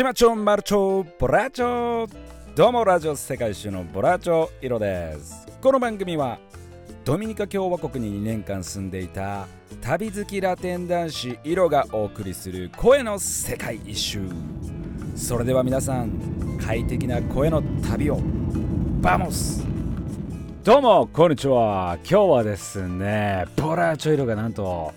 島町 mucho borracho どうもラジオ世界一周のボラチョイロですこの番組はドミニカ共和国に2年間住んでいた旅好きラテン男子イロがお送りする声の世界一周。それでは皆さん快適な声の旅を vamos どうもこんにちは。今日はですねボラチョイロがなんと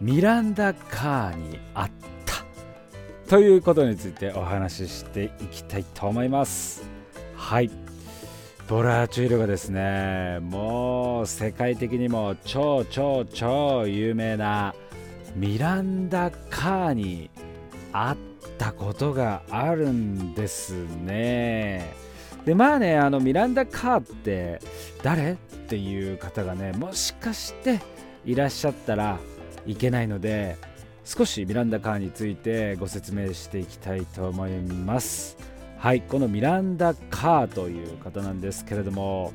ミランダカーにあっということについてお話ししていきたいと思います。はい。ボラーチュイルがですねもう世界的にも超超超有名なミランダカーに会ったことがあるんですね。でまあねあのミランダカーって誰？っていう方がねもしかしていらっしゃったらいけないので少しミランダカーについてご説明していきたいと思います。はいこのミランダ・カーという方なんですけれども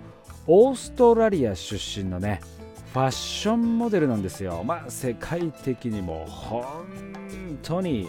オーストラリア出身のねファッションモデルなんですよ。まあ世界的にも本当に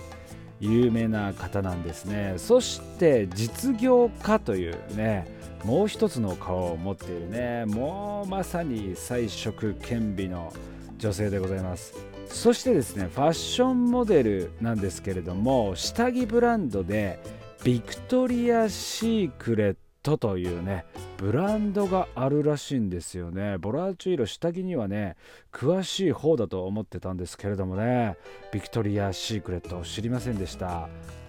有名な方なんですね。そして実業家というねもう一つの顔を持っているねもうまさに才色兼備の女性でございます。そしてですねファッションモデルなんですけれども下着ブランドでビクトリア・シークレットというねブランドがあるらしいんですよね。ボラーチョイロ下着にはね詳しい方だと思ってたんですけれどもねビクトリア・シークレット知りませんでした。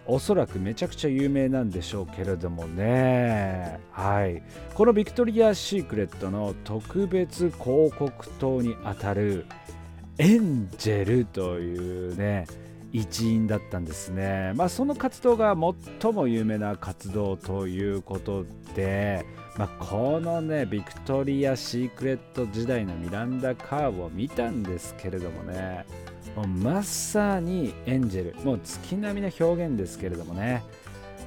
おそらくめちゃくちゃ有名なんでしょうけれどもね。はい。このビクトリア・シークレットの特別広告塔にあたるエンジェルというね一員だったんですね。まあ、その活動が最も有名な活動ということで、まあ、このねビクトリア・シークレット時代のミランダ・カーブを見たんですけれどもねもうまさにエンジェルもう月並みな表現ですけれどもね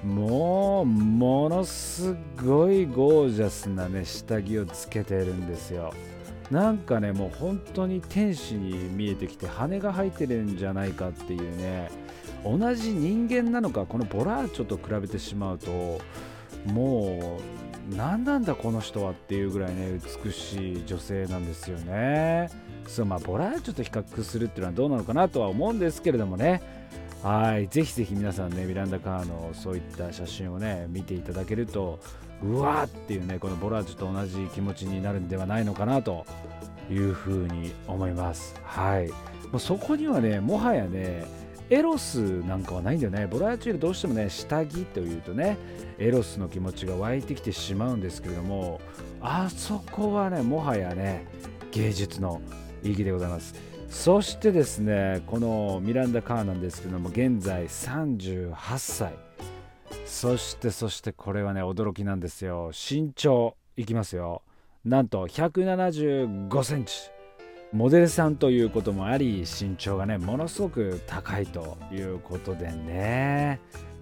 もうものすごいゴージャスなね下着をつけてるんですよ。なんかねもう本当に天使に見えてきて羽が生えてるんじゃないかっていうね同じ人間なのかこのボラーチョと比べてしまうともう何なんだこの人はっていうぐらいね美しい女性なんですよね。そうまあボラーチョと比較するっていうのはどうなのかなとは思うんですけれどもね。はいぜひぜひ皆さんねミランダ・カーのそういった写真をね見ていただけるとうわーっていうねこのボラージュと同じ気持ちになるんではないのかなというふうに思います。はい。もうそこにはねもはやねエロスなんかはないんだよね。ボラーチュールどうしてもね下着というとねエロスの気持ちが湧いてきてしまうんですけれどもあそこはねもはやね芸術の意義でございます。そしてですねこのミランダ・カーなんですけども現在38歳。そしてそしてこれはね驚きなんですよ。身長いきますよ。なんと175センチ。モデルさんということもあり身長がねものすごく高いということでね。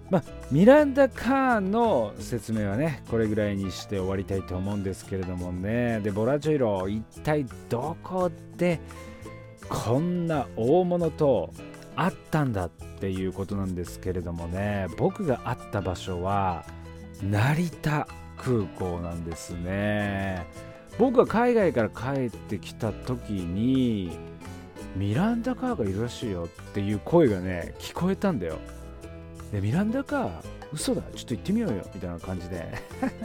まあ、ミランダ・カーンの説明はねこれぐらいにして終わりたいと思うんですけれどもね。でボラジョイロ一体どこでこんな大物とあったんだっていうことなんですけれどもね。僕が会った場所は成田空港なんですね。僕が海外から帰ってきた時にミランダカーがいるらしいよっていう声がね聞こえたんだよ。でミランダカー嘘だちょっと行ってみようよみたいな感じで。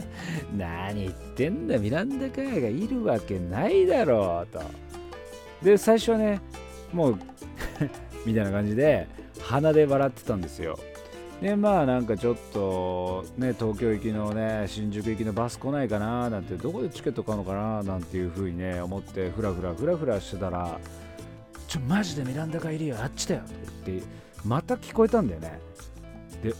何言ってんだミランダカーがいるわけないだろうと。で最初はねもうみたいな感じで鼻で笑ってたんですよ。でまあなんかちょっとね東京行きのね新宿行きのバス来ないかななんてどこでチケット買うのかななんていう風にね思ってふらふらふらふらしてたらちょマジでミランダがいるよあっちだよって言ってまた聞こえたんだよね。で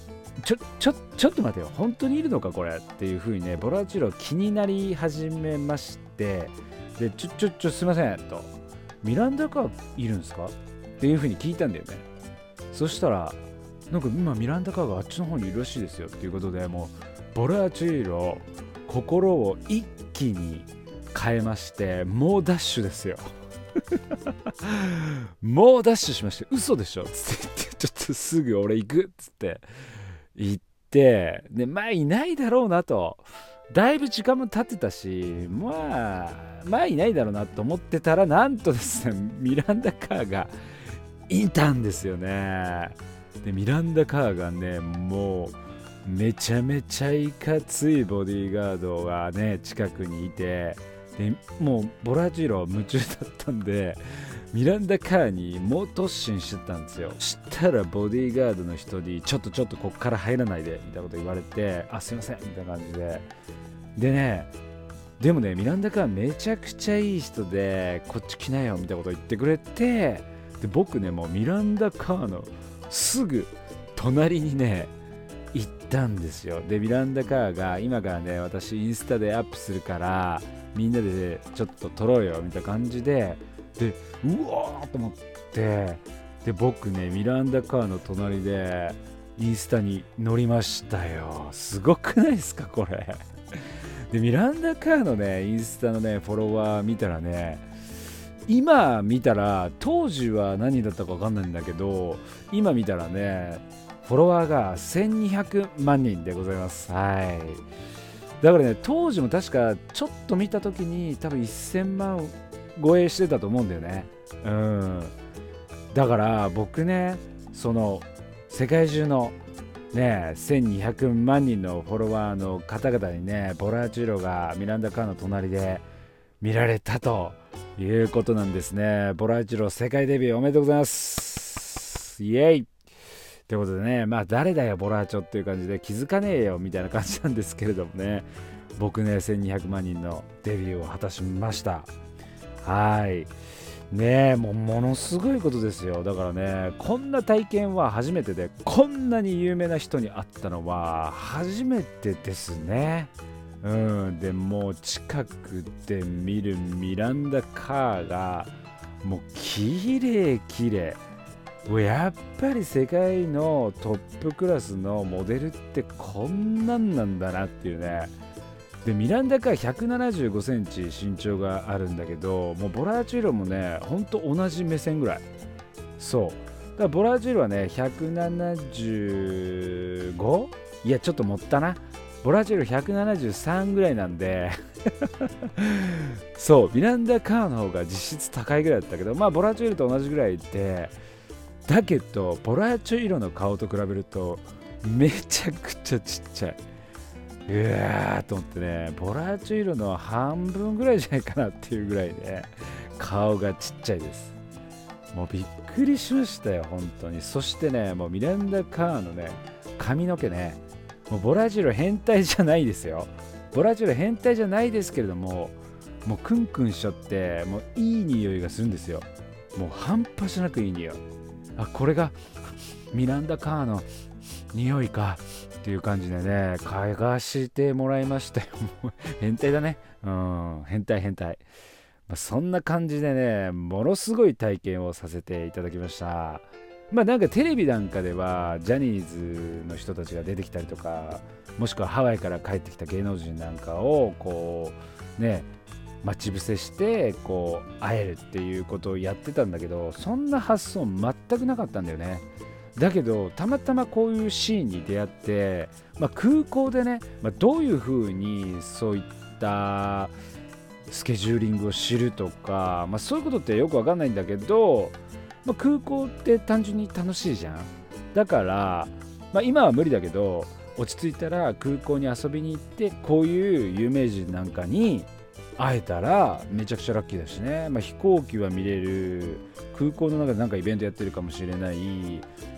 ちょちょちょっと待てよ本当にいるのかこれっていう風にねボラチロ気になり始めましてでちょちょちょすいませんとミランダがいるんですか？っていうふうに聞いたんだよね。そしたらなんか今ミランダカーがあっちの方にいるらしいですよっていうことでもうボラチーロ心を一気に変えましてもうダッシュですよ。もうダッシュしまして嘘でしょつって言ってちょっとすぐ俺行くっつって行ってでまあいないだろうなと。だいぶ時間も経ってたしまあまあいないだろうなと思ってたらなんとですねミランダ・カーがいたんですよね。でミランダ・カーがねもうめちゃめちゃいかついボディーガードがね近くにいてでもうボラジロ夢中だったんでミランダカーに猛突進してたんですよ。したらボディーガードの人にちょっとちょっとこっから入らないでみたいなこと言われてあすいませんみたいな感じで。でねでもねミランダカーめちゃくちゃいい人でこっち来なよみたいなこと言ってくれてで僕ねもうミランダカーのすぐ隣にね行ったんですよ。でミランダカーが今からね私インスタでアップするからみんなでちょっと撮ろうよみたいな感じででうわーと思ってで僕ねミランダカーの隣でインスタに乗りましたよ。すごくないですかこれ。でミランダカーのねインスタのねフォロワー見たらね今見たら当時は何だったか分かんないんだけど今見たらねフォロワーが1200万人でございます。はい。だからね当時も確かちょっと見た時に多分1000万護衛してたと思うんだよね。うん。だから僕ねその世界中のね1200万人のフォロワーの方々にねボラーチュロがミランダ・カーの隣で見られたということなんですね。ボラーチュロ世界デビューおめでとうございます。イエイ。ということでねまあ誰だよボラーチョっていう感じで気づかねえよみたいな感じなんですけれどもね。僕ね1200万人のデビューを果たしました。はい。ねえもうものすごいことですよ。だからねこんな体験は初めてでこんなに有名な人に会ったのは初めてですね。うん。でもう近くで見るミランダ・カーがもう綺麗綺麗。やっぱり世界のトップクラスのモデルってこんなんなんだなっていうね。でミランダカー175センチ身長があるんだけどもうボラーチョイロもねほんと同じ目線ぐらい。そう。だからボラーチョイロはね 175? いやちょっと盛ったな。ボラチョイロ173ぐらいなんで。そうミランダカーの方が実質高いぐらいだったけどまあボラチョイロと同じぐらいでだけどボラチョイロの顔と比べるとめちゃくちゃちっちゃい。うわーと思ってねボラチョイロの半分ぐらいじゃないかなっていうぐらいで、顔がちっちゃいです。もうびっくりしましたよ本当に。そしてねもうミランダ・カーのね髪の毛ねもうボラジル変態じゃないですよボラジル変態じゃないですけれどももうクンクンしちゃってもういい匂いがするんですよもう半端じゃなくいい匂いあこれがミランダ・カーの匂いかっていう感じでね、嗅がしてもらいましたよ。変態だね。うん、変態変態。まあ、そんな感じでね、ものすごい体験をさせていただきました。まあなんかテレビなんかではジャニーズの人たちが出てきたりとかもしくはハワイから帰ってきた芸能人なんかをこうね待ち伏せしてこう会えるっていうことをやってたんだけどそんな発想全くなかったんだよね。だけどたまたまこういうシーンに出会って、まあ、空港でね、まあ、どういうふうにそういったスケジューリングを知るとか、まあ、そういうことってよくわかんないんだけど、まあ、空港って単純に楽しいじゃん。だから、まあ、今は無理だけど落ち着いたら空港に遊びに行ってこういう有名人なんかに会えたらめちゃくちゃラッキーだしね、まあ、飛行機は見れる空港の中で何かイベントやってるかもしれない。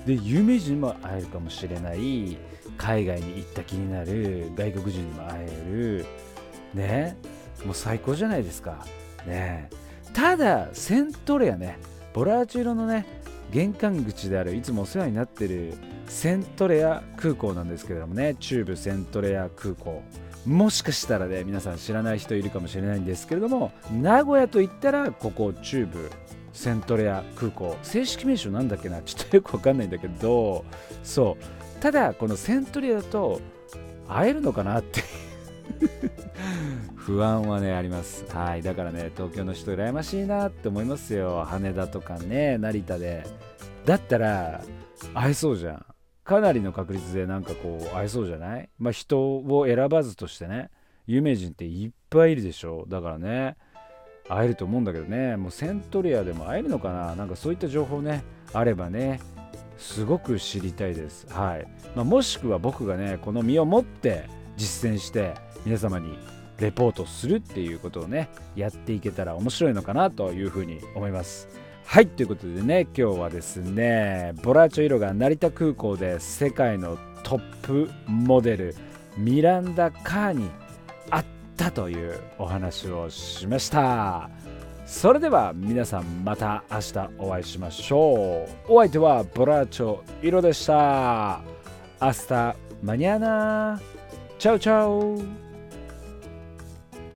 で有名人にも会えるかもしれない。海外に行った気になる。外国人にも会える。ね。もう最高じゃないですか。ね。ただセントレアね。ボラーチュロのね玄関口であるいつもお世話になってるセントレア空港なんですけれどもね中部セントレア空港。もしかしたらね皆さん知らない人いるかもしれないんですけれども名古屋といったらここ中部セントレア空港。正式名称なんだっけな？ちょっとよくわかんないんだけど。そう。ただこのセントレアだと会えるのかなって 不安はねあります。はいだからね東京の人羨ましいなって思いますよ。羽田とかね成田で。だったら会えそうじゃん。かなりの確率でなんかこう会えそうじゃない？まあ人を選ばずとしてね有名人っていっぱいいるでしょ。だからね会えると思うんだけどね。もうセントリアでも会えるのかな？なんかそういった情報ねあればねすごく知りたいです。はい。まあ、もしくは僕がね、この身をもって実践して皆様にレポートするっていうことをね、やっていけたら面白いのかなというふうに思います。はい、ということでね、今日はですね、ボラーチョイロが成田空港で世界のトップモデル、ミランダ・カーに会ったというお話をしました。それでは皆さんまた明日お会いしましょうお相手はボラーチョイロでしたアスタマニアナチャウチャウ